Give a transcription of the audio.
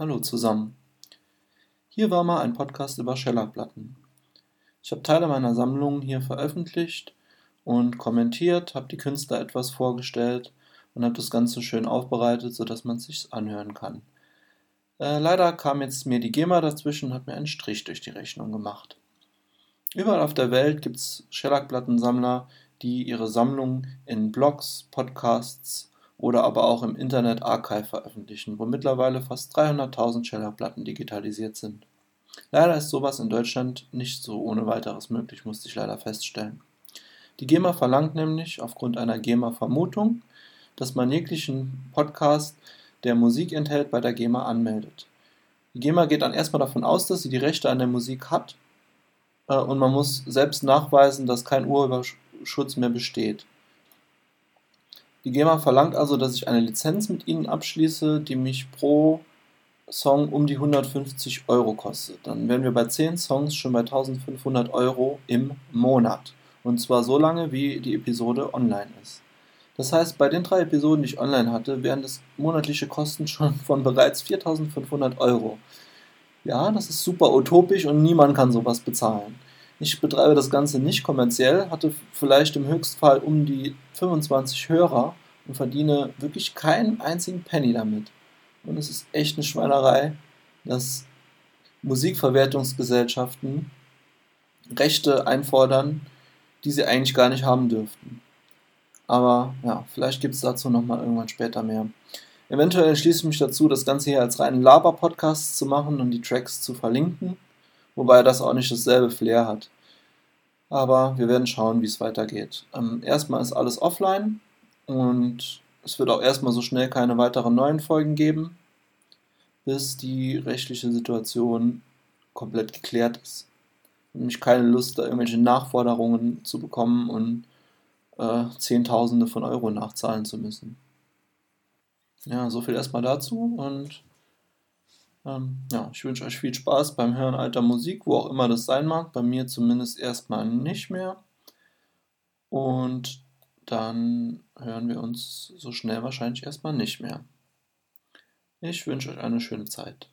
Hallo zusammen. Hier war mal ein Podcast über Schellackplatten. Ich habe Teile meiner Sammlung hier veröffentlicht und kommentiert, habe die Künstler etwas vorgestellt und habe das Ganze schön aufbereitet, sodass man es sich anhören kann. Äh, leider kam jetzt mir die GEMA dazwischen und hat mir einen Strich durch die Rechnung gemacht. Überall auf der Welt gibt es Schellackplattensammler, die ihre Sammlung in Blogs, Podcasts oder aber auch im Internet Archive veröffentlichen, wo mittlerweile fast 300.000 Schellackplatten digitalisiert sind. Leider ist sowas in Deutschland nicht so ohne weiteres möglich, musste ich leider feststellen. Die GEMA verlangt nämlich aufgrund einer GEMA-Vermutung, dass man jeglichen Podcast, der Musik enthält, bei der GEMA anmeldet. Die GEMA geht dann erstmal davon aus, dass sie die Rechte an der Musik hat äh, und man muss selbst nachweisen, dass kein Urheberschutz mehr besteht. Die GEMA verlangt also, dass ich eine Lizenz mit ihnen abschließe, die mich pro Song um die 150 Euro kostet. Dann wären wir bei 10 Songs schon bei 1500 Euro im Monat. Und zwar so lange, wie die Episode online ist. Das heißt, bei den drei Episoden, die ich online hatte, wären das monatliche Kosten schon von bereits 4500 Euro. Ja, das ist super utopisch und niemand kann sowas bezahlen. Ich betreibe das Ganze nicht kommerziell, hatte vielleicht im Höchstfall um die 25 Hörer und verdiene wirklich keinen einzigen Penny damit. Und es ist echt eine Schweinerei, dass Musikverwertungsgesellschaften Rechte einfordern, die sie eigentlich gar nicht haben dürften. Aber ja, vielleicht gibt es dazu nochmal irgendwann später mehr. Eventuell entschließe ich mich dazu, das Ganze hier als reinen Laber-Podcast zu machen und die Tracks zu verlinken, wobei das auch nicht dasselbe Flair hat. Aber wir werden schauen, wie es weitergeht. Ähm, erstmal ist alles offline und es wird auch erstmal so schnell keine weiteren neuen Folgen geben, bis die rechtliche Situation komplett geklärt ist. Ich habe nämlich keine Lust, da irgendwelche Nachforderungen zu bekommen und äh, Zehntausende von Euro nachzahlen zu müssen. Ja, so viel erstmal dazu und ähm, ja, ich wünsche euch viel Spaß beim Hören alter Musik, wo auch immer das sein mag. Bei mir zumindest erstmal nicht mehr. Und dann hören wir uns so schnell wahrscheinlich erstmal nicht mehr. Ich wünsche euch eine schöne Zeit.